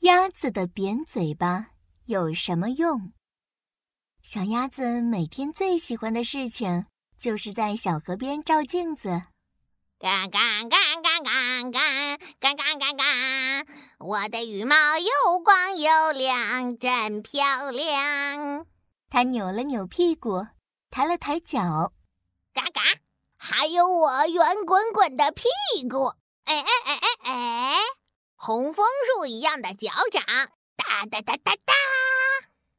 鸭子的扁嘴巴有什么用？小鸭子每天最喜欢的事情就是在小河边照镜子。嘎嘎嘎嘎嘎嘎嘎嘎嘎嘎！我的羽毛又光又亮，真漂亮。它扭了扭屁股，抬了抬脚，嘎嘎！还有我圆滚滚的屁股，哎哎哎哎哎！红枫树一样的脚掌，哒哒哒哒哒。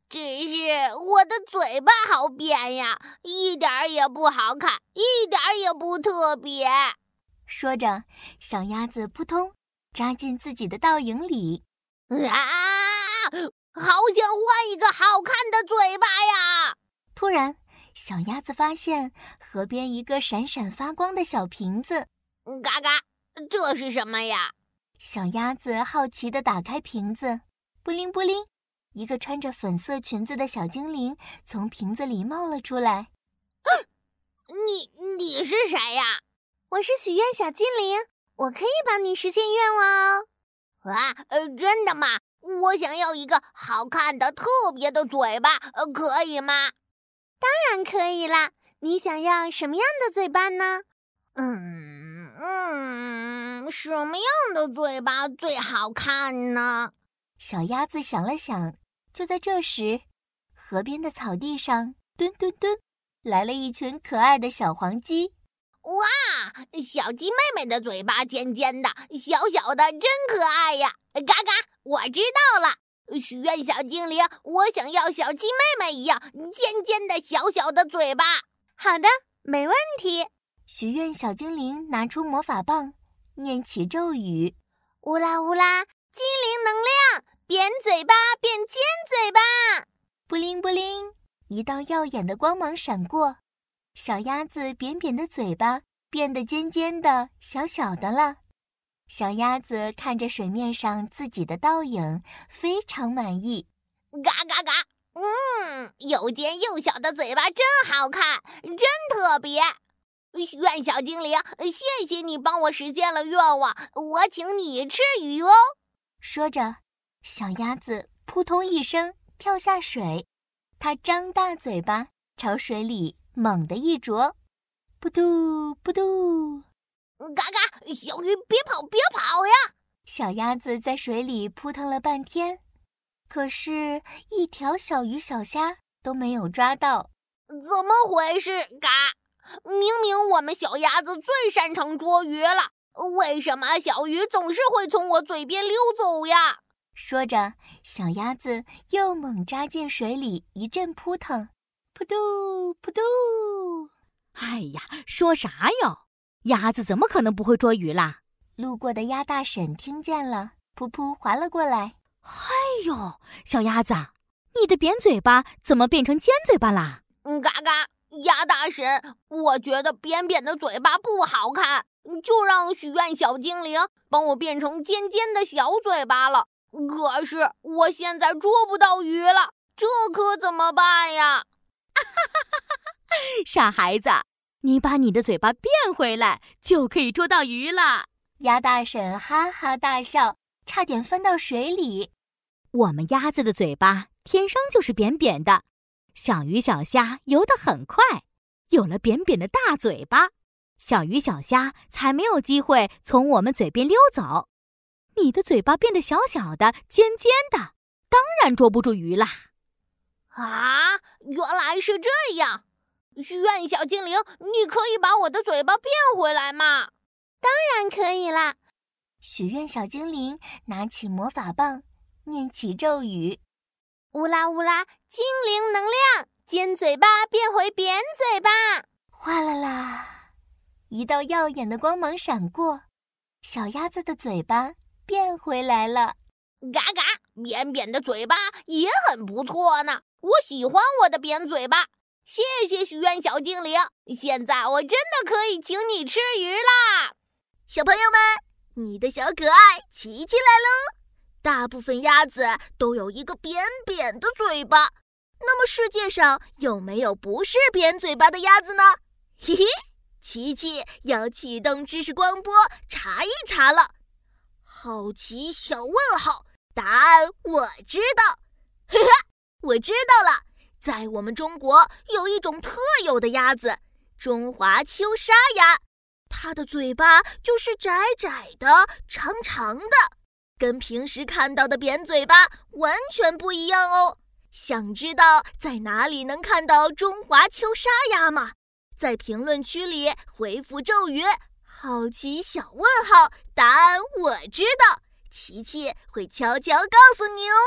只是我的嘴巴好扁呀，一点儿也不好看，一点儿也不特别。说着，小鸭子扑通扎进自己的倒影里。啊！好想换一个好看的嘴巴呀！突然，小鸭子发现河边一个闪闪发光的小瓶子。嘎嘎，这是什么呀？小鸭子好奇地打开瓶子，布灵布灵，一个穿着粉色裙子的小精灵从瓶子里冒了出来。你你是谁呀？我是许愿小精灵，我可以帮你实现愿望哦。啊，呃，真的吗？我想要一个好看的、特别的嘴巴，呃，可以吗？当然可以啦！你想要什么样的嘴巴呢？嗯嗯，什么样的嘴巴最好看呢？小鸭子想了想，就在这时，河边的草地上，蹲蹲蹲，来了一群可爱的小黄鸡。哇，小鸡妹妹的嘴巴尖尖的，小小的，真可爱呀！嘎嘎，我知道了，许愿小精灵，我想要小鸡妹妹一样尖尖的小小的嘴巴。好的，没问题。许愿小精灵拿出魔法棒，念起咒语：乌拉乌拉，精灵能量，扁嘴巴变尖嘴巴。布灵布灵，一道耀眼的光芒闪过。小鸭子扁扁的嘴巴变得尖尖的、小小的了。小鸭子看着水面上自己的倒影，非常满意。嘎嘎嘎！嗯，又尖又小的嘴巴真好看，真特别。许愿小精灵，谢谢你帮我实现了愿望，我请你吃鱼哦。说着，小鸭子扑通一声跳下水，它张大嘴巴朝水里。猛地一啄，扑嘟扑嘟，嘎嘎！小鱼别跑，别跑呀！小鸭子在水里扑腾了半天，可是，一条小鱼小虾都没有抓到。怎么回事？嘎！明明我们小鸭子最擅长捉鱼了，为什么小鱼总是会从我嘴边溜走呀？说着，小鸭子又猛扎进水里，一阵扑腾。扑嘟扑嘟！哎呀，说啥哟？鸭子怎么可能不会捉鱼啦？路过的鸭大婶听见了，噗噗划了过来。哎呦，小鸭子，你的扁嘴巴怎么变成尖嘴巴啦？嗯，嘎嘎，鸭大婶，我觉得扁扁的嘴巴不好看，就让许愿小精灵帮我变成尖尖的小嘴巴了。可是我现在捉不到鱼了，这可怎么办呀？哈哈哈哈哈！傻孩子，你把你的嘴巴变回来，就可以捉到鱼了。鸭大婶哈哈大笑，差点翻到水里。我们鸭子的嘴巴天生就是扁扁的，小鱼小虾游得很快，有了扁扁的大嘴巴，小鱼小虾才没有机会从我们嘴边溜走。你的嘴巴变得小小的、尖尖的，当然捉不住鱼啦。啊，原来是这样！许愿小精灵，你可以把我的嘴巴变回来吗？当然可以啦！许愿小精灵拿起魔法棒，念起咒语：乌拉乌拉，精灵能量，尖嘴巴变回扁嘴巴！哗啦啦，一道耀眼的光芒闪过，小鸭子的嘴巴变回来了。嘎嘎，扁扁的嘴巴也很不错呢。我喜欢我的扁嘴巴，谢谢许愿小精灵。现在我真的可以请你吃鱼啦！小朋友们，你的小可爱琪琪来喽！大部分鸭子都有一个扁扁的嘴巴，那么世界上有没有不是扁嘴巴的鸭子呢？嘿嘿，琪琪要启动知识光波查一查了。好奇小问号，答案我知道，嘿嘿，我知道了，在我们中国有一种特有的鸭子——中华秋沙鸭，它的嘴巴就是窄窄的、长长的，跟平时看到的扁嘴巴完全不一样哦。想知道在哪里能看到中华秋沙鸭吗？在评论区里回复咒语“好奇小问号”，答案我知道。琪琪会悄悄告诉你哦。